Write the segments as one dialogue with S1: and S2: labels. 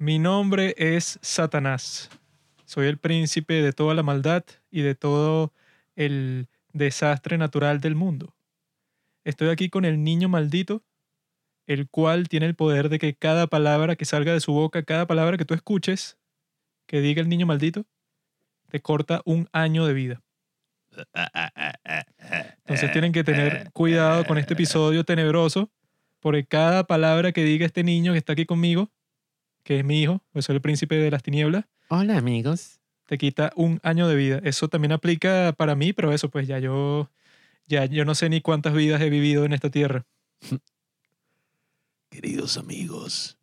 S1: Mi nombre es Satanás. Soy el príncipe de toda la maldad y de todo el desastre natural del mundo. Estoy aquí con el niño maldito, el cual tiene el poder de que cada palabra que salga de su boca, cada palabra que tú escuches, que diga el niño maldito, te corta un año de vida. Entonces tienen que tener cuidado con este episodio tenebroso, porque cada palabra que diga este niño que está aquí conmigo, que es mi hijo, pues soy el príncipe de las tinieblas,
S2: Hola amigos.
S1: te quita un año de vida. Eso también aplica para mí, pero eso pues ya yo, ya yo no sé ni cuántas vidas he vivido en esta tierra.
S2: Queridos amigos.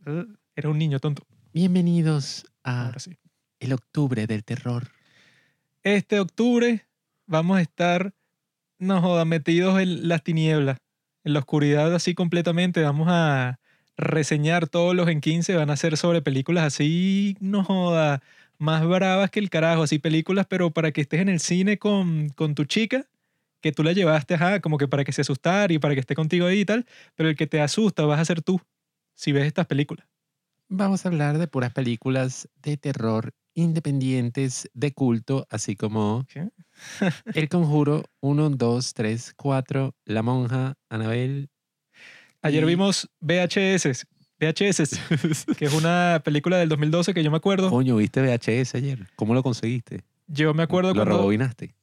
S1: Era un niño tonto.
S2: Bienvenidos a
S1: Ahora sí.
S2: el octubre del terror.
S1: Este octubre vamos a estar, no joda, metidos en las tinieblas, en la oscuridad así completamente. Vamos a reseñar todos los en 15, van a ser sobre películas así, no joda, más bravas que el carajo, así películas, pero para que estés en el cine con, con tu chica, que tú la llevaste, ajá, como que para que se asustara y para que esté contigo ahí y tal, pero el que te asusta vas a ser tú, si ves estas películas.
S2: Vamos a hablar de puras películas de terror independientes de culto, así como. El Conjuro 1, 2, 3, 4, La Monja, Anabel.
S1: Ayer vimos VHS, VHS, que es una película del 2012 que yo me acuerdo.
S2: Coño, ¿viste VHS ayer? ¿Cómo lo conseguiste?
S1: Yo me acuerdo
S2: ¿Lo
S1: cuando
S2: rebobinaste?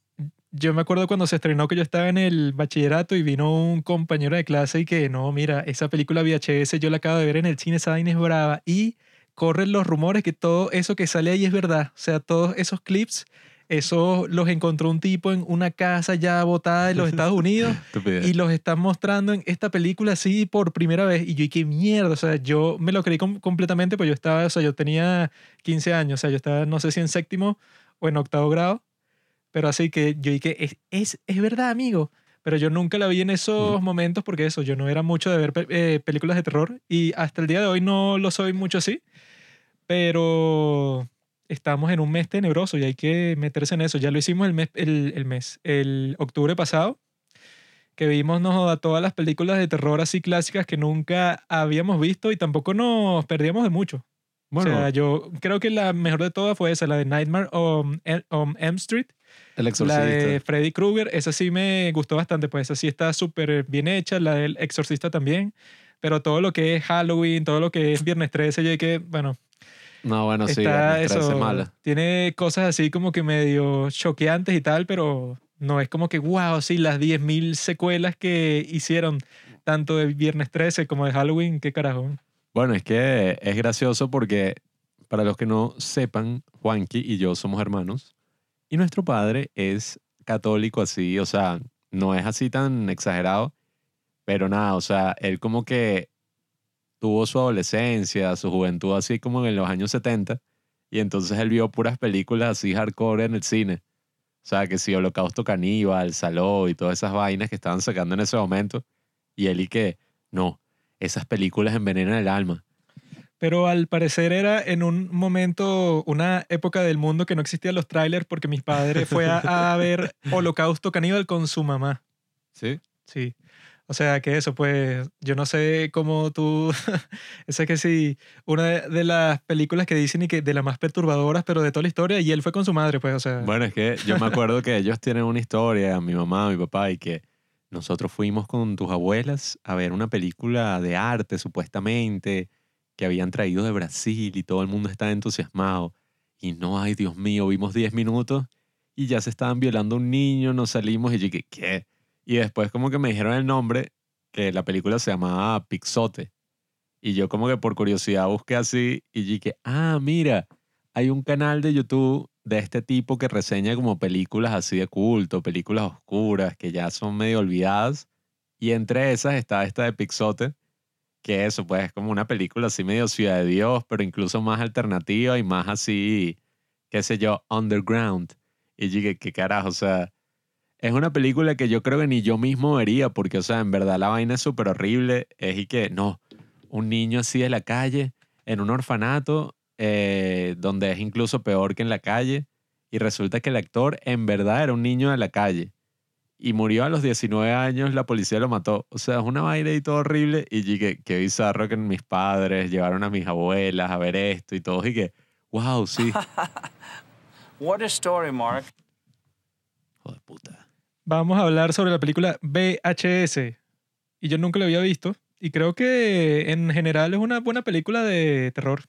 S1: yo me acuerdo cuando se estrenó que yo estaba en el bachillerato y vino un compañero de clase y que no, mira, esa película VHS yo la acabo de ver en el cine, esa es brava y corren los rumores que todo eso que sale ahí es verdad, o sea, todos esos clips eso los encontró un tipo en una casa ya botada de los Estados Unidos y los están mostrando en esta película así por primera vez. Y yo, ¿y qué mierda? O sea, yo me lo creí com- completamente, pues yo estaba, o sea, yo tenía 15 años, o sea, yo estaba, no sé si en séptimo o en octavo grado, pero así que yo dije, es, es, es verdad, amigo. Pero yo nunca la vi en esos momentos porque eso, yo no era mucho de ver pe- eh, películas de terror y hasta el día de hoy no lo soy mucho así, pero estamos en un mes tenebroso y hay que meterse en eso. Ya lo hicimos el mes, el, el mes, el octubre pasado, que vimos no todas las películas de terror así clásicas que nunca habíamos visto y tampoco nos perdíamos de mucho.
S2: bueno,
S1: o sea, yo creo que la mejor de todas fue esa, la de Nightmare on, El- on Elm Street,
S2: El
S1: la
S2: Exorcista.
S1: de Freddy Krueger. Esa sí me gustó bastante, pues esa sí está súper bien hecha, la del Exorcista también. Pero todo lo que es Halloween, todo lo que es Viernes 13, yo que, bueno,
S2: No, bueno, sí,
S1: está
S2: Viernes 13
S1: eso.
S2: mala.
S1: Tiene cosas así como que medio choqueantes y tal, pero no es como que, wow, sí, las 10.000 secuelas que hicieron, tanto de Viernes 13 como de Halloween, qué carajo.
S2: Bueno, es que es gracioso porque para los que no sepan, Juanqui y yo somos hermanos y nuestro padre es católico así, o sea, no es así tan exagerado, pero nada, o sea, él como que tuvo su adolescencia, su juventud así como en los años 70 y entonces él vio puras películas así hardcore en el cine. O sea, que si Holocausto Caníbal, Saló y todas esas vainas que estaban sacando en ese momento. Y él y que, no, esas películas envenenan el alma.
S1: Pero al parecer era en un momento, una época del mundo que no existían los trailers porque mis padres fue a, a ver Holocausto Caníbal con su mamá.
S2: ¿Sí?
S1: Sí. O sea que eso, pues, yo no sé cómo tú. Esa que sí, una de, de las películas que dicen y que de las más perturbadoras, pero de toda la historia, y él fue con su madre, pues, o sea.
S2: Bueno, es que yo me acuerdo que ellos tienen una historia, mi mamá, mi papá, y que nosotros fuimos con tus abuelas a ver una película de arte, supuestamente, que habían traído de Brasil y todo el mundo estaba entusiasmado. Y no, ay, Dios mío, vimos 10 minutos y ya se estaban violando a un niño, nos salimos y yo dije, ¿qué? Y después como que me dijeron el nombre, que la película se llamaba Pixote. Y yo como que por curiosidad busqué así y dije, ah, mira, hay un canal de YouTube de este tipo que reseña como películas así de culto, películas oscuras que ya son medio olvidadas. Y entre esas está esta de Pixote, que eso pues es como una película así medio Ciudad de Dios, pero incluso más alternativa y más así, qué sé yo, underground. Y dije, qué carajo, o sea, es una película que yo creo que ni yo mismo vería, porque, o sea, en verdad la vaina es súper horrible. Es y que, no, un niño así de la calle, en un orfanato, eh, donde es incluso peor que en la calle, y resulta que el actor en verdad era un niño de la calle. y murió a los 19 años, la policía lo mató. O sea, es una vaina y todo horrible. Y dije, qué bizarro que mis padres llevaron a mis abuelas a ver esto y todo. Y que, wow, sí.
S3: What a story, Mark.
S2: Joder, puta.
S1: Vamos a hablar sobre la película VHS. Y yo nunca la había visto. Y creo que en general es una buena película de terror.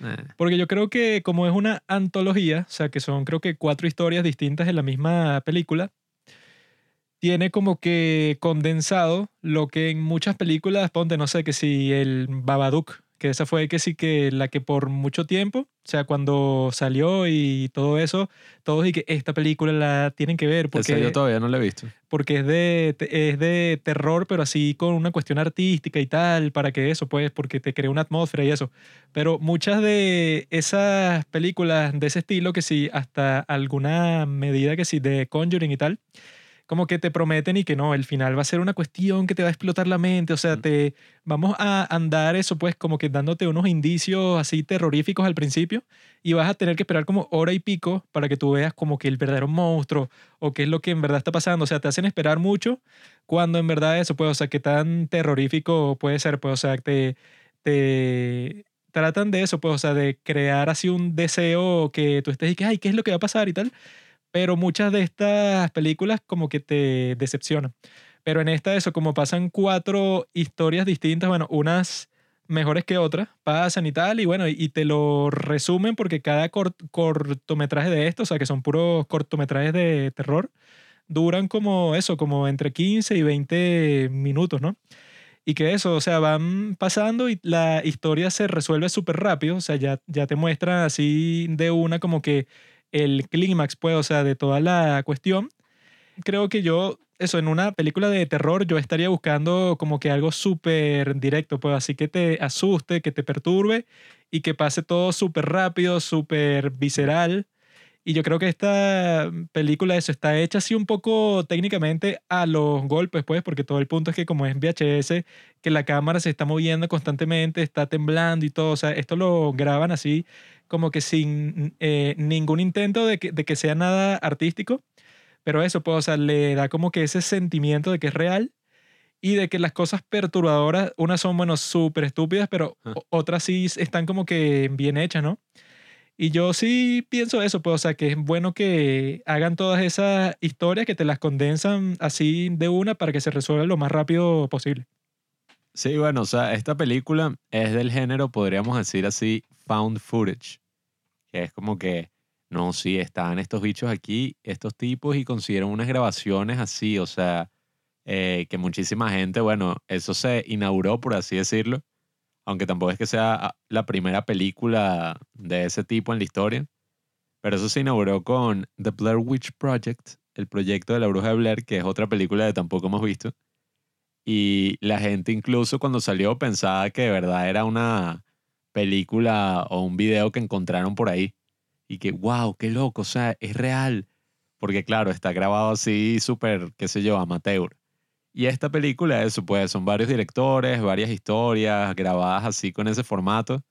S2: Eh,
S1: Porque yo creo que como es una antología, o sea que son creo que cuatro historias distintas en la misma película, tiene como que condensado lo que en muchas películas, ponte, no sé, que si el Babadook, que esa fue que sí que la que por mucho tiempo, o sea, cuando salió y todo eso, todos y que esta película la tienen que ver porque,
S2: yo todavía no la he visto.
S1: porque es, de, es de terror, pero así con una cuestión artística y tal, para que eso, pues, porque te crea una atmósfera y eso. Pero muchas de esas películas de ese estilo, que sí, hasta alguna medida que sí, de Conjuring y tal, como que te prometen y que no, el final va a ser una cuestión que te va a explotar la mente, o sea, te vamos a andar eso pues como que dándote unos indicios así terroríficos al principio y vas a tener que esperar como hora y pico para que tú veas como que el verdadero monstruo o qué es lo que en verdad está pasando, o sea, te hacen esperar mucho cuando en verdad eso pues, o sea, qué tan terrorífico puede ser, pues, o sea, te, te tratan de eso, pues, o sea, de crear así un deseo que tú estés y que, ay, ¿qué es lo que va a pasar y tal? Pero muchas de estas películas como que te decepcionan. Pero en esta eso, como pasan cuatro historias distintas, bueno, unas mejores que otras, pasan y tal, y bueno, y, te lo resumen porque cada cort- cortometraje de esto, o sea, que son puros cortometrajes de terror, duran como eso, como entre 15 y 20 minutos, ¿no? Y que eso, o sea, van pasando y la historia se resuelve súper rápido, o sea, ya, ya te muestran así de una como que el clímax, pues, o sea, de toda la cuestión. Creo que yo, eso, en una película de terror, yo estaría buscando como que algo súper directo, pues, así que te asuste, que te perturbe y que pase todo súper rápido, súper visceral. Y yo creo que esta película, eso, está hecha así un poco técnicamente a los golpes, pues, porque todo el punto es que como es VHS, que la cámara se está moviendo constantemente, está temblando y todo, o sea, esto lo graban así como que sin eh, ningún intento de que, de que sea nada artístico, pero eso, pues, o sea, le da como que ese sentimiento de que es real y de que las cosas perturbadoras, unas son, bueno, súper estúpidas, pero
S2: Ah.
S1: otras sí están como que bien hechas, ¿no? Y yo sí pienso eso, pues, o sea, que es bueno que hagan todas esas historias, que te las condensan así de una para que se resuelva lo más rápido posible.
S2: Sí, bueno, o sea, esta película es del género, podríamos decir así, found footage. Que es como que, no, sí, estaban estos bichos aquí, estos tipos, y consiguieron unas grabaciones así, o sea, eh, que muchísima gente, bueno, eso se inauguró, por así decirlo, aunque tampoco es que sea ah, la primera película de ese tipo en la historia, pero eso se inauguró con The Blair Witch Project, el proyecto de la bruja de Blair, que es otra película que tampoco hemos visto. Y la gente incluso cuando salió pensaba que de verdad era una película o un video que encontraron por ahí. Y que, wow, qué loco, o sea, es real. Porque claro, está grabado así súper, qué sé yo, amateur. Y esta película, eso pues, son varios directores, varias historias grabadas así con ese formato.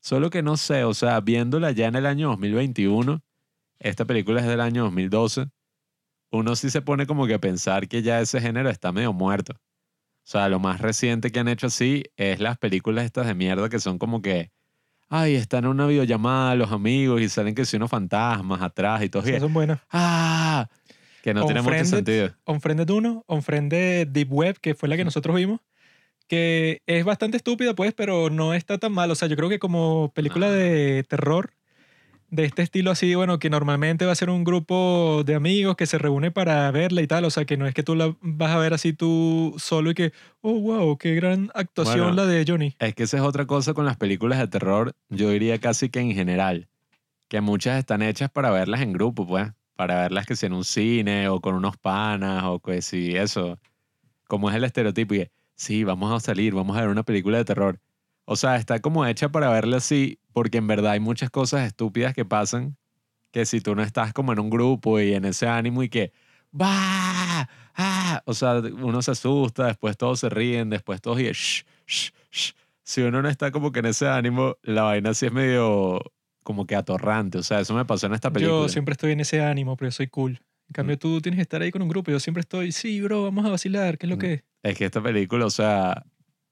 S2: Solo que no sé, o sea, viéndola ya en el año 2021, esta película es del año 2012, uno sí se pone como que a pensar que ya ese género está medio muerto. O sea, lo más reciente que han hecho así es las películas estas de mierda que son como que, ay, están en una videollamada los amigos y salen que si unos fantasmas atrás y todo. Y-
S1: son buenas.
S2: ¡Ah! Que no tiene mucho
S1: Unfriended,
S2: sentido.
S1: Unfriended 1, Unfriended Deep Web, que fue la que nosotros vimos, que es bastante estúpida, pues, pero no está tan mal. O sea, yo creo que como película de terror, de este estilo así, bueno, que normalmente va a ser un grupo de amigos que se reúne para verla y tal. O sea, que no es que tú la vas a ver así tú solo y que, oh, wow, qué gran actuación
S2: Bueno.
S1: la de Johnny.
S2: Es que esa es otra cosa con las películas de terror, yo diría casi que en general, que muchas están hechas para verlas en grupo, pues, para verlas que sea en un cine o con unos panas o que si eso, como es el estereotipo y sí, vamos a salir, vamos a ver una película de terror. O sea, está como hecha para verla así, porque en verdad hay muchas cosas estúpidas que pasan que si tú no estás como en un grupo y en ese ánimo y que, ¡va! ¡ah! O sea, uno se asusta, después todos se ríen, después todos y shh, shh, shh. Si uno no está como que en ese ánimo, la vaina sí es medio como que atorrante. O sea, eso me pasó en esta película.
S1: Yo siempre estoy en ese ánimo, pero yo soy cool. En cambio, tú tienes que estar ahí con un grupo. Yo siempre estoy, sí, bro, vamos a vacilar, ¿qué es lo
S2: Mm.
S1: que es?
S2: Es que esta película, o sea,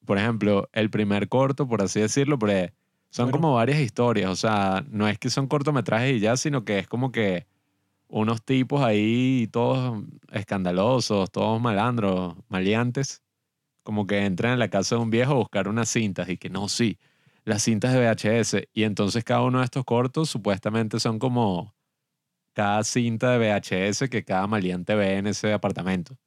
S2: por ejemplo, el primer corto, por así decirlo, pero son
S1: Bueno.
S2: como varias historias. O sea, no es que son cortometrajes y ya, sino que es como que unos tipos ahí, todos escandalosos, todos malandros, maleantes, como que entran en la casa de un viejo a buscar unas cintas y que no, sí, las cintas de VHS. Y entonces cada uno de estos cortos supuestamente son como cada cinta de VHS que cada maleante ve en ese apartamento.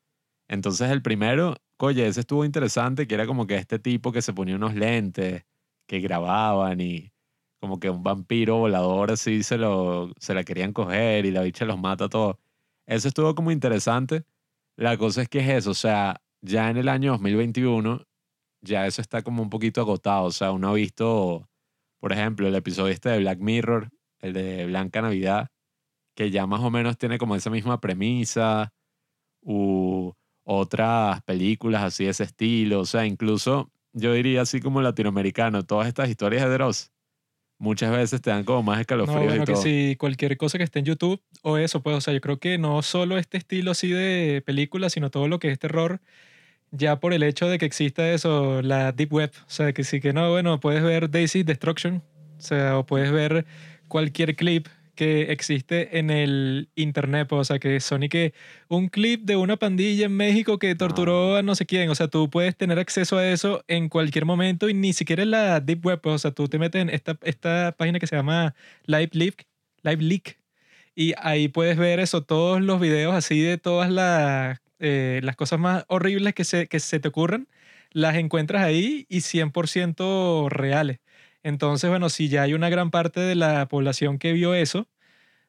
S2: Entonces el primero, oye, ese estuvo interesante, que era como que este tipo que se ponía unos lentes, que grababan y como que un vampiro volador así se, lo, se la querían coger y la bicha los mata a todos. Eso estuvo como interesante. La cosa es que es eso, o sea, ya en el año 2021 ya eso está como un poquito agotado, o sea, uno ha visto, por ejemplo, el episodio este de Black Mirror, el de Blanca Navidad, que ya más o menos tiene como esa misma premisa, u otras películas así de ese estilo, o sea, incluso yo diría así como latinoamericano, todas estas historias de Dross, muchas veces te dan como más
S1: No,
S2: escalofríos
S1: bueno,
S2: y
S1: que
S2: todo.
S1: si cualquier cosa que esté en YouTube o eso, pues, o sea, yo creo que no solo este estilo así de película, sino todo lo que es terror, ya por el hecho de que exista eso, la Deep Web, o sea, que sí que no, bueno, puedes ver Daisy Destruction, o sea, o puedes ver cualquier clip que existe en el internet, pues, o sea, que son y que un clip de una pandilla en México que torturó a no sé quién, o sea, tú puedes tener acceso a eso en cualquier momento y ni siquiera en la Deep Web, pues, o sea, tú te metes en esta, esta página que se llama Live Leak, Live Leak y ahí puedes ver eso, todos los videos así de todas las, eh, las cosas más horribles que se, que se te ocurran, las encuentras ahí y 100% reales. Entonces, bueno, si ya hay una gran parte de la población que vio eso,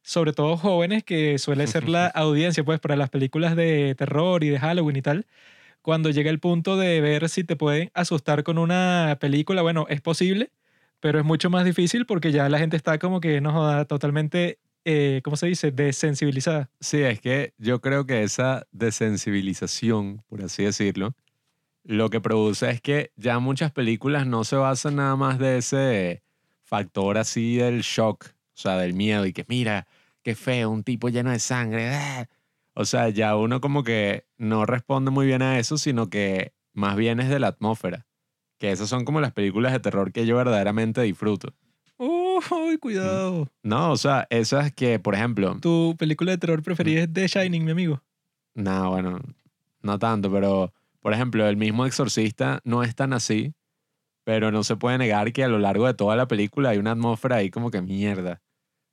S1: sobre todo jóvenes, que suele ser la audiencia pues para las películas de terror y de Halloween y tal, cuando llega el punto de ver si te pueden asustar con una película, bueno, es posible, pero es mucho más difícil porque ya la gente está como que, no joda, totalmente, eh, ¿cómo se dice?, desensibilizada.
S2: Sí, es que yo creo que esa desensibilización, por así decirlo, lo que produce es que ya muchas películas no se basan nada más de ese factor así del shock, o sea, del miedo y que mira, qué feo, un tipo lleno de sangre. ah". O sea, ya uno como que no responde muy bien a eso, sino que más bien es de la atmósfera. Que esas son como las películas de terror que yo verdaderamente disfruto.
S1: ¡Uy, cuidado!
S2: No, o sea, esas que, por ejemplo,
S1: Tu película de terror preferida es The Shining, mi amigo.
S2: No, bueno, no tanto, pero por ejemplo, el mismo Exorcista no es tan así, pero no se puede negar que a lo largo de toda la película hay una atmósfera ahí como que mierda.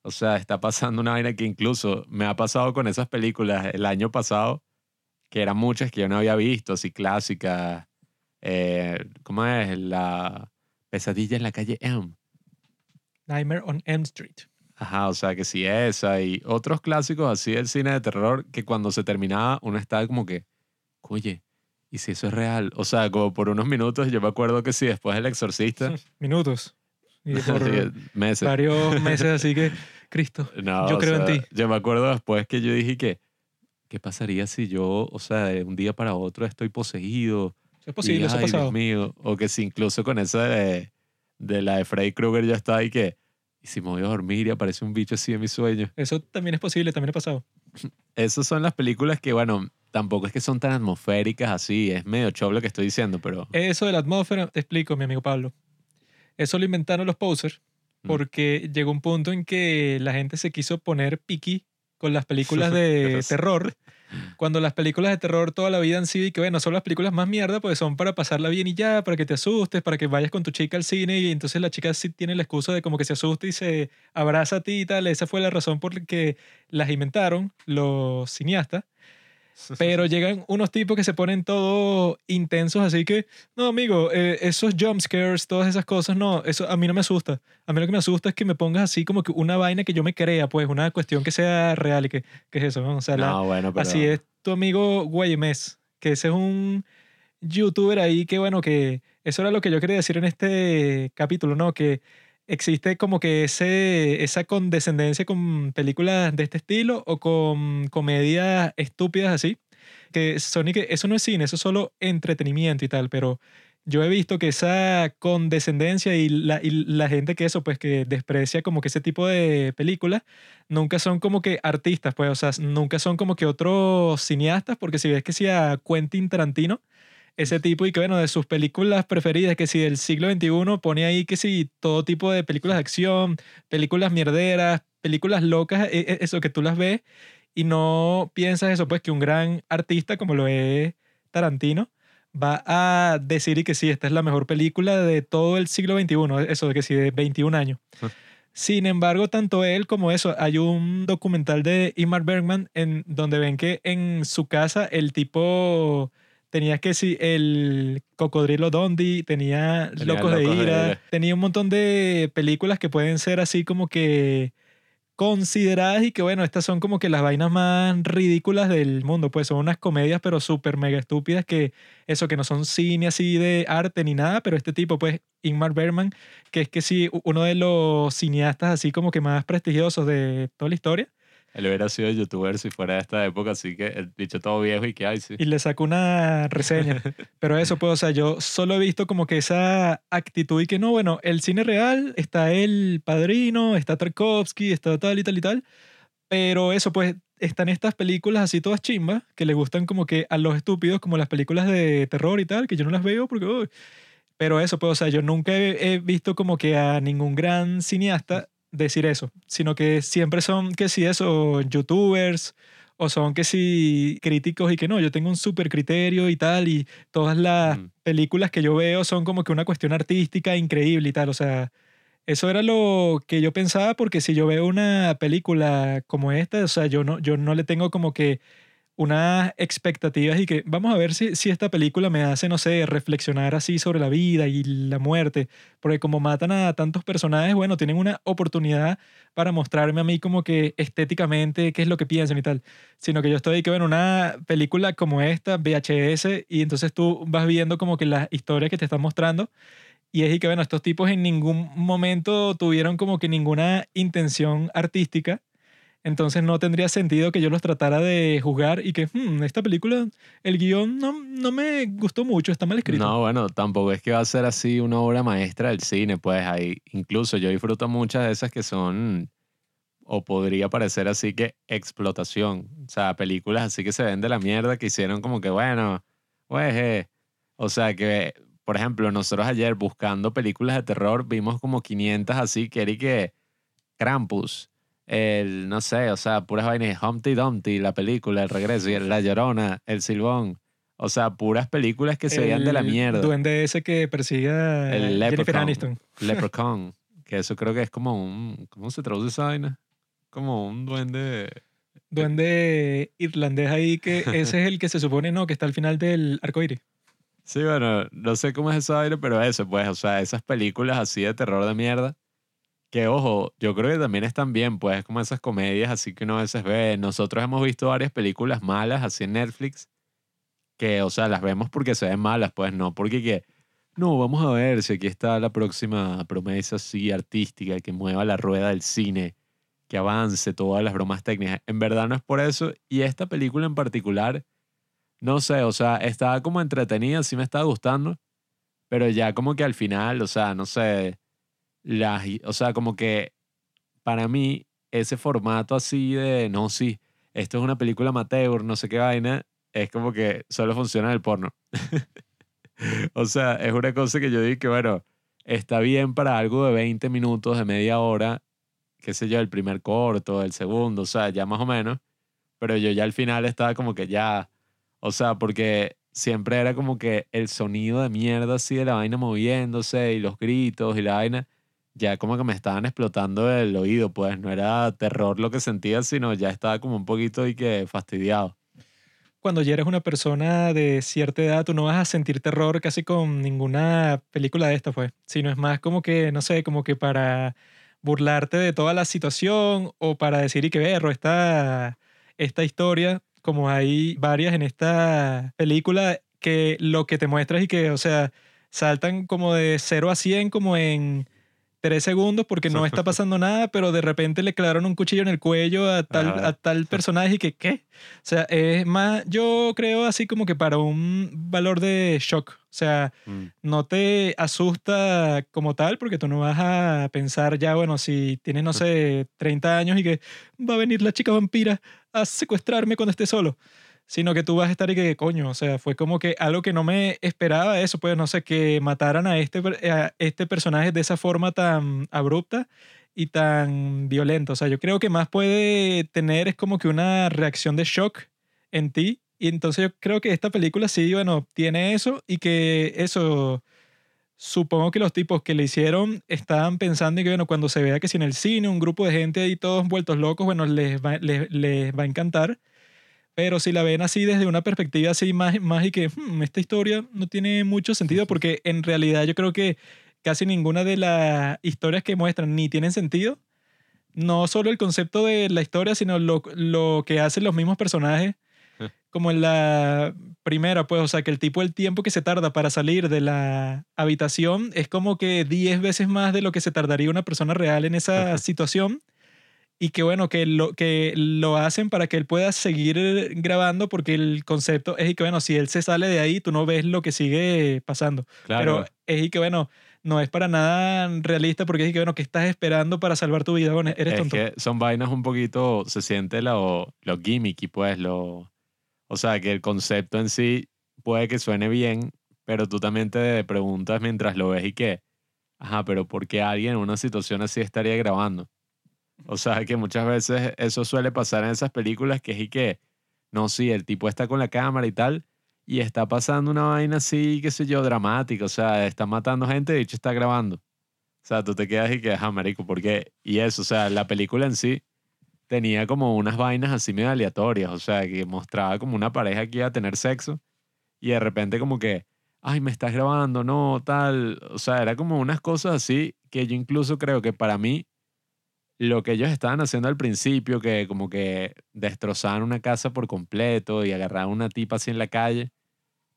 S2: O sea, está pasando una vaina que incluso me ha pasado con esas películas el año pasado, que eran muchas que yo no había visto, así clásicas. Eh, ¿Cómo es? La pesadilla en la calle M.
S1: Nightmare on Elm Street.
S2: Ajá, o sea que sí, esa y otros clásicos así del cine de terror que cuando se terminaba uno estaba como que, oye, ¿y si eso es real? O sea, como por unos minutos yo me acuerdo que sí, después del exorcista,
S1: Minutos. Y por
S2: sí, meses.
S1: varios meses, así que, Cristo,
S2: No,
S1: yo creo en
S2: sea,
S1: ti.
S2: Yo me acuerdo después que yo dije que, ¿qué pasaría si yo, o sea, de un día para otro estoy poseído?
S1: Eso es posible,
S2: y,
S1: eso ha
S2: ay, Dios
S1: pasado.
S2: mío. O que si incluso con esa de, de la de Freddy Krueger ya está ahí que, y si me voy a dormir y aparece un bicho así en mi sueño.
S1: Eso también es posible, también ha pasado.
S2: Esas son las películas que, bueno, tampoco es que son tan atmosféricas así, es medio show lo que estoy diciendo, pero...
S1: Eso de la atmósfera, te explico, mi amigo Pablo. Eso lo inventaron los posers
S2: Mm.
S1: porque llegó un punto en que la gente se quiso poner piqui con las películas de terror. Cuando las películas de terror toda la vida han sido y que, bueno, son las películas más mierda, pues son para pasarla bien y ya, para que te asustes, para que vayas con tu chica al cine y entonces la chica sí tiene la excusa de como que se asuste y se abraza a ti y tal. Esa fue la razón por la que las inventaron los cineastas. Pero llegan unos tipos que se ponen todos intensos, así que, no, amigo, eh, esos jump scares, todas esas cosas, no, eso a mí no me asusta. A mí lo que me asusta es que me pongas así como que una vaina que yo me crea, pues, una cuestión que sea real y que, que es eso, ¿no? O sea, la-
S2: no, bueno, pero...
S1: así es tu amigo Guayemés, que ese es un youtuber ahí que, bueno, que eso era lo que yo quería decir en este capítulo, ¿no? Que existe como que ese, esa condescendencia con películas de este estilo o con comedias estúpidas así, que son y que eso no es cine, eso es solo entretenimiento y tal, pero yo he visto que esa condescendencia y la, y la gente que eso, pues que desprecia como que ese tipo de películas, nunca son como que artistas, pues, o sea, nunca son como que otros cineastas, porque si ves que si Quentin Tarantino, ese tipo y que bueno, de sus películas preferidas, que si del siglo XXI pone ahí que si todo tipo de películas de acción, películas mierderas, películas locas, e- e- eso que tú las ves y no piensas eso, pues que un gran artista como lo es Tarantino va a decir y que sí, esta es la mejor película de todo el siglo XXI, eso de que sí, de 21 años.
S2: Ah.
S1: Sin embargo, tanto él como eso, hay un documental de Ingmar Bergman en donde ven que en su casa el tipo tenía que sí, el cocodrilo Dondi, tenía,
S2: Tenía
S1: Locos de
S2: Locos de
S1: Ira,
S2: Ira.
S1: tenía un montón de películas que pueden ser así como que consideradas y que bueno, estas son como que las vainas más ridículas del mundo, pues son unas comedias pero súper mega estúpidas que eso que no son cine así de arte ni nada, pero este tipo pues Ingmar Bergman, que es que sí, uno de los cineastas así como que más prestigiosos de toda la historia,
S2: Él hubiera sido youtuber si fuera de esta época, así que el bicho todo viejo y que hay, sí.
S1: y le sacó una reseña. Pero eso, pues, o sea, yo solo he visto como que esa actitud y que no, bueno, el cine real está el padrino, está Tarkovsky, está tal y tal y tal. Pero eso, pues, están estas películas así todas chimbas que le gustan como que a los estúpidos, como las películas de terror y tal, que yo no las veo porque. Pero eso, pues, o sea, yo nunca he visto como que a ningún gran cineasta decir eso, sino que siempre son que si eso, youtubers o son que si críticos y que no, yo tengo un súper criterio y tal, y todas las
S2: Mm.
S1: películas que yo veo son como que una cuestión artística increíble y tal, o sea, eso era lo que yo pensaba porque si yo veo una película como esta, o sea, yo no, yo no le tengo como que unas expectativas y que vamos a ver si, si esta película me hace, no sé, reflexionar así sobre la vida y la muerte, porque como matan a tantos personajes, bueno, tienen una oportunidad para mostrarme a mí como que estéticamente qué es lo que piensan y tal, sino que yo estoy que, bueno, una película como esta, VHS, y entonces tú vas viendo como que las historias que te están mostrando, y es y que, bueno, estos tipos en ningún momento tuvieron como que ninguna intención artística, entonces no tendría sentido que yo los tratara de juzgar y que, "Hmm, esta película, el guion no, no me gustó mucho, está mal escrito.
S2: No, bueno, tampoco es que va a ser así una obra maestra del cine, pues ahí incluso yo disfruto muchas de esas que son, o podría parecer así que explotación, o sea, películas así que se ven de la mierda que hicieron como que, bueno, pues, eh, o sea, que, por ejemplo, nosotros ayer buscando películas de terror vimos como 500 así, que era que Krampus, el, no sé, o sea, puras vainas, Humpty Dumpty, la película, El Regreso, y el La Llorona, El Silbón, o sea, puras películas que se veían de la
S1: El
S2: mierda.
S1: duende ese que persigue a
S2: El
S1: Jennifer
S2: Leprechaun.
S1: Aniston.
S2: Leprechaun, que eso creo que es como un, ¿cómo se traduce esa vaina? Como un duende.
S1: Duende irlandés ahí que ese es el que se supone, no, que está al final del arco iris.
S2: Sí, bueno, no sé cómo es esa vaina, pero eso, pues, o sea, esas películas así de terror de mierda, que ojo, yo creo que también están bien, pues, como esas comedias así que uno a veces ve. Nosotros hemos visto varias películas malas así en Netflix, que, o sea, las vemos porque se ven malas, pues, no porque que, no, vamos a ver si aquí está la próxima promesa así artística que mueva la rueda del cine, que avance todas las bromas técnicas. En verdad no es por eso, y esta película en particular, no sé, o sea, estaba como entretenida, sí me estaba gustando, pero ya como que al final, o sea, no sé, las, o sea, como que para mí ese formato así de, no, sí, esto es una película amateur, no sé qué vaina, es como que solo funciona en el porno. o sea, es una cosa que yo digo que, bueno, está bien para algo de 20 minutos, de media hora, qué sé yo, el primer corto, el segundo, o sea, ya más o menos, pero yo ya al final estaba como que ya, o sea, porque siempre era como que el sonido de mierda así de la vaina moviéndose y los gritos y la vaina, ya como que me estaban explotando el oído, pues no era terror lo que sentía, sino ya estaba como un poquito y que fastidiado.
S1: Cuando ya eres una persona de cierta edad, tú no vas a sentir terror casi con ninguna película de esta, pues. Sino es más como que, no sé, como que para burlarte de toda la situación o para decir y que berro, esta, esta historia, como hay varias en esta película, que lo que te muestras y que, o sea, saltan como de 0 a 100 como en tres segundos porque no está pasando nada, pero de repente le clavaron un cuchillo en el cuello a tal,
S2: Ajá.
S1: a tal personaje y que, ¿qué? O sea, es más, yo creo así como que para un valor de shock. O sea,
S2: Mm.
S1: no te asusta como tal, porque tú no vas a pensar ya, bueno, si tienes, no sé, 30 años y que va a venir la chica vampira a secuestrarme cuando esté solo, sino que tú vas a estar y que, coño, o sea, fue como que algo que no me esperaba eso, pues, no sé, que mataran a este, a este personaje de esa forma tan abrupta y tan violenta. O sea, yo creo que más puede tener es como que una reacción de shock en ti. Y entonces yo creo que esta película sí, bueno, tiene eso y que eso, supongo que los tipos que le hicieron estaban pensando y que, bueno, cuando se vea que si en el cine un grupo de gente ahí todos vueltos locos, bueno, les va, les, les va a encantar. Pero si la ven así desde una perspectiva así más, más y que "Hmm, esta historia no tiene mucho sentido porque en realidad yo creo que casi ninguna de las historias que muestran ni tienen sentido. No solo el concepto de la historia, sino lo, lo que hacen los mismos personajes.
S2: Eh.
S1: Como en la primera, pues, o sea, que el tipo, el tiempo que se tarda para salir de la habitación es como que 10 veces más de lo que se tardaría una persona real en esa situación. Y que bueno, que lo, que lo hacen para que él pueda seguir grabando porque el concepto es y que bueno, si él se sale de ahí, tú no ves lo que sigue pasando.
S2: Claro.
S1: Pero es y que bueno, no es para nada realista porque es y que bueno, ¿qué estás esperando para salvar tu vida? Bueno, eres
S2: es
S1: tonto.
S2: que son vainas un poquito, se siente lo, lo gimmicky, pues, lo... O sea, que el concepto en sí puede que suene bien, pero tú también te preguntas mientras lo ves y que, ajá, pero ¿por qué alguien en una situación así estaría grabando? O sea, que muchas veces eso suele pasar en esas películas que es y que, no, sí, el tipo está con la cámara y tal, y está pasando una vaina así, qué sé yo, dramática, o sea, está matando gente y está grabando. O sea, tú te quedas y que, ajá, marico, ¿por qué? Y eso, o sea, la película en sí tenía como unas vainas así medio aleatorias, o sea, que mostraba como una pareja que iba a tener sexo y de repente como que, ay, me estás grabando, no, tal, o sea, era como unas cosas así que yo incluso creo que para mí lo que ellos estaban haciendo al principio, que como que destrozaban una casa por completo y agarraban una tipa así en la calle,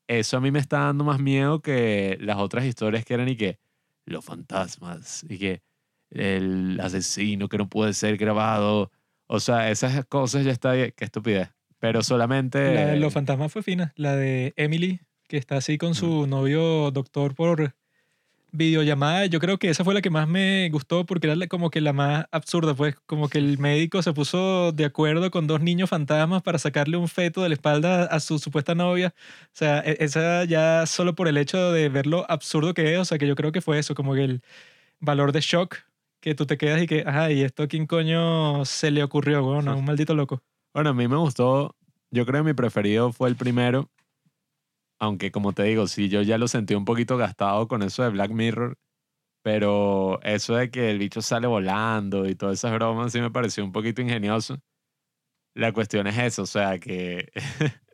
S2: eso a mí me está dando más miedo que las otras historias que eran y que los fantasmas y que el asesino que no puede ser grabado. O sea, esas cosas ya está bien. Qué estupidez. Pero solamente...
S1: La de los fantasmas fue fina. La de Emily, que está así con su novio doctor por videollamada. Yo creo que esa fue la que más me gustó porque era como que la más absurda, pues como que el médico se puso de acuerdo con dos niños fantasmas para sacarle un feto de la espalda a su supuesta novia. O sea, e- esa ya solo por el hecho de ver lo absurdo que es, o sea, que yo creo que fue eso, como el valor de shock que tú te quedas y que, ajá, ¿y esto a quién coño se le ocurrió? Bueno, un maldito loco.
S2: Bueno, a mí me gustó. Yo creo que mi preferido fue el primero. Aunque, como te digo, sí, yo ya lo sentí un poquito gastado con eso de Black Mirror. Pero eso de que el bicho sale volando y todas esas bromas sí me pareció un poquito ingenioso. La cuestión es eso, o sea, que.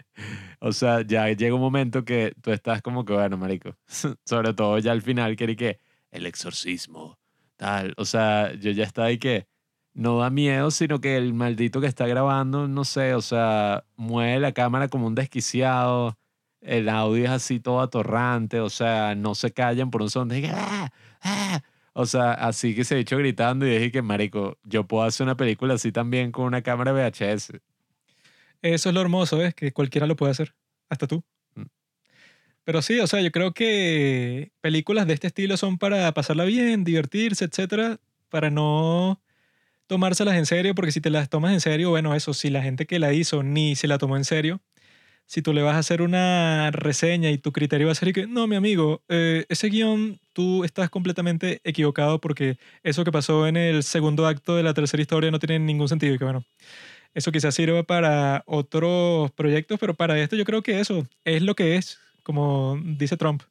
S2: o sea, ya llega un momento que tú estás como que, bueno, marico. Sobre todo ya al final, que que el exorcismo, tal. O sea, yo ya estaba ahí que no da miedo, sino que el maldito que está grabando, no sé, o sea, mueve la cámara como un desquiciado, el audio es así todo atorrante, o sea, no se callan por un son de "Ah, ah". O sea, así que se ha dicho gritando y dije que, marico, yo puedo hacer una película así también con una cámara VHS.
S1: Eso es lo hermoso, es que cualquiera lo puede hacer, hasta tú.
S2: Mm.
S1: Pero sí, o sea, yo creo que películas de este estilo son para pasarla bien, divertirse, etcétera, para no tomárselas en serio, porque si te las tomas en serio, bueno, eso, si la gente que la hizo ni se la tomó en serio, si tú le vas a hacer una reseña y tu criterio va a ser que, no, mi amigo, eh, ese guion tú estás completamente equivocado porque eso que pasó en el segundo acto de la tercera historia no tiene ningún sentido y que, bueno, eso quizás sirva para otros proyectos, pero para esto yo creo que eso es lo que es, como dice Trump.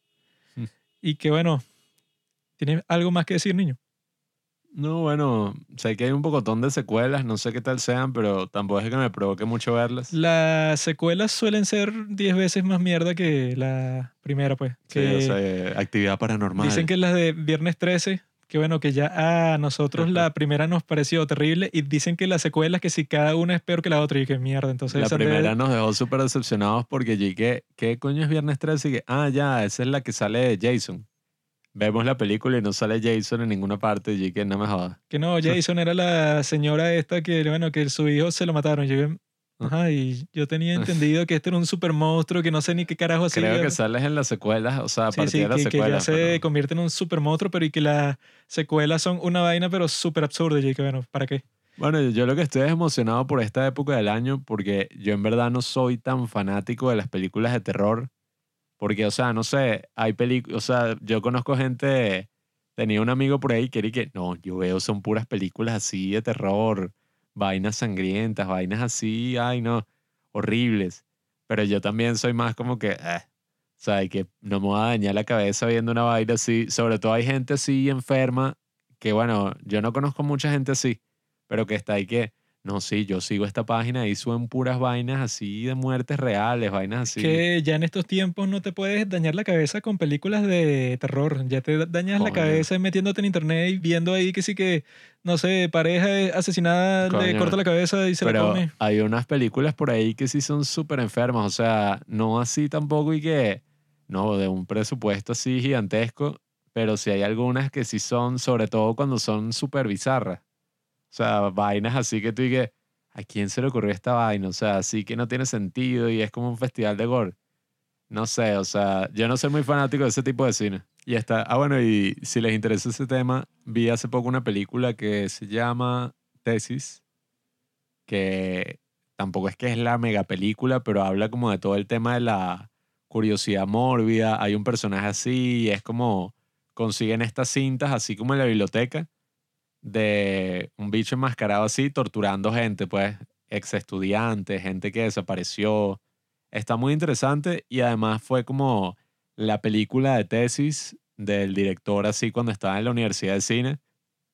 S2: Hmm.
S1: Y que bueno, ¿tienes algo más que decir, niño?
S2: No, bueno, sé que hay un pocotón de secuelas, no sé qué tal sean, pero tampoco es que me provoque mucho verlas.
S1: Las secuelas suelen ser 10 veces más mierda que la primera, pues.
S2: Sí,
S1: Que
S2: o sea, eh, actividad paranormal.
S1: dicen que las de Viernes 13, que bueno, que ya a nosotros la primera nos pareció terrible y dicen que las secuelas que si cada una es peor que la otra y que mierda, entonces
S2: La primera nos dejó súper decepcionados porque dije, ¿qué coño es Viernes 13? Y que, ah, ya, esa es la que sale de Jason. Vemos la película y no sale Jason en ninguna parte y que no me jodas.
S1: Que no, Jason era la señora esta que, bueno, que su hijo se lo mataron. Yo, ajá, y yo tenía entendido que este era un super monstruo que no sé ni qué carajo hacía.
S2: Creo que sales en las secuelas, o sea, a
S1: Sí,
S2: partir
S1: sí,
S2: de las
S1: que, que ya
S2: secuelas.
S1: se
S2: pero-
S1: convierte en un super monstruo, pero y que las secuelas son una vaina, pero súper absurda. Y que, bueno, ¿para qué?
S2: Bueno, yo lo que estoy es emocionado por esta época del año porque yo en verdad no soy tan fanático de las películas de terror. Porque, o sea, no sé, hay películas, o sea, yo conozco gente, tenía un amigo por ahí que era que, no, yo veo son puras películas así de terror, vainas sangrientas, vainas así, ay no, horribles. Pero yo también soy más como que, eh, o sea, que no me va a dañar la cabeza viendo una vaina así. Sobre todo hay gente así enferma que, bueno, yo no conozco mucha gente así pero que está ahí que, no, sí, yo sigo esta página y suben puras vainas así de muertes reales, vainas así.
S1: Que ya en estos tiempos no te puedes dañar la cabeza con películas de terror. Ya te da- dañas la cabeza metiéndote en internet y viendo ahí que sí que, no sé, pareja asesinada le
S2: Coño.
S1: corta la cabeza y se la
S2: Pero
S1: come.
S2: hay unas películas por ahí que sí son súper enfermas, o sea, no así tampoco y que, no, de un presupuesto así gigantesco, pero sí hay algunas que sí son, sobre todo cuando son súper bizarras. O sea, vainas así que tú y que, ¿a quién se le ocurrió esta vaina? O sea, así que no tiene sentido y es como un festival de gore. No sé, o sea, yo no soy muy fanático de ese tipo de cine. Y está, ah, bueno, y si les interesa ese tema, vi hace poco una película que se llama Tesis, que tampoco es que es la mega película, pero habla como de todo el tema de la curiosidad mórbida. Hay un personaje así y es como consiguen estas cintas, así como en la biblioteca, de un bicho enmascarado así, torturando gente, pues, ex estudiantes, gente que desapareció. Está muy interesante y además fue como la película de tesis del director así cuando estaba en la Universidad de Cine,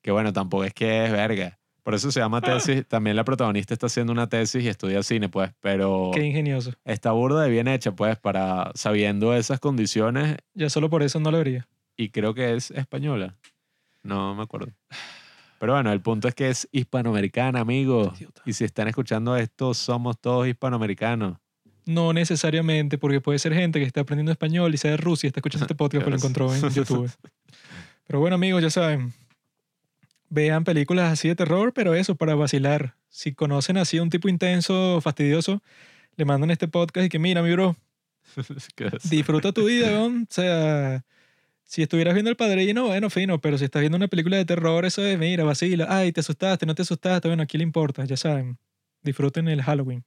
S2: que bueno, tampoco es que es verga. Por eso se llama tesis. También la protagonista está haciendo una tesis y estudia cine, pues, pero
S1: Qué ingenioso.
S2: está burda de bien hecha, pues, para sabiendo esas condiciones
S1: Ya solo por eso no lo vería.
S2: y creo que es española. No me acuerdo. Pero bueno, el punto es que es hispanoamericana, amigos. Y si están escuchando esto, somos todos hispanoamericanos.
S1: No necesariamente, porque puede ser gente que está aprendiendo español y sea de Rusia y está escuchando este podcast porque lo encontró en YouTube. Pero bueno, amigos, ya saben. Vean películas así de terror, pero eso, para vacilar. Si conocen así a un tipo intenso, fastidioso, le mandan este podcast y que, mira, mi bro, disfruta tu vida, weón. O sea, si estuvieras viendo El Padrino, bueno, fino, pero si estás viendo una película de terror, eso es, mira, vacila. Ay, te asustaste, no te asustaste. Bueno, aquí le importa, ya saben. Disfruten el Halloween.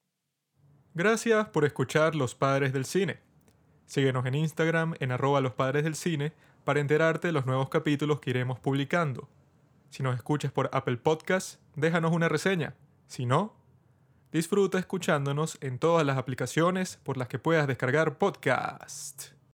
S1: Gracias por escuchar Los Padres del Cine. Síguenos en Instagram en arroba los padres del cine para enterarte de los nuevos capítulos que iremos publicando. Si nos escuchas por Apple Podcast, déjanos una reseña. Si no, disfruta escuchándonos en todas las aplicaciones por las que puedas descargar podcast.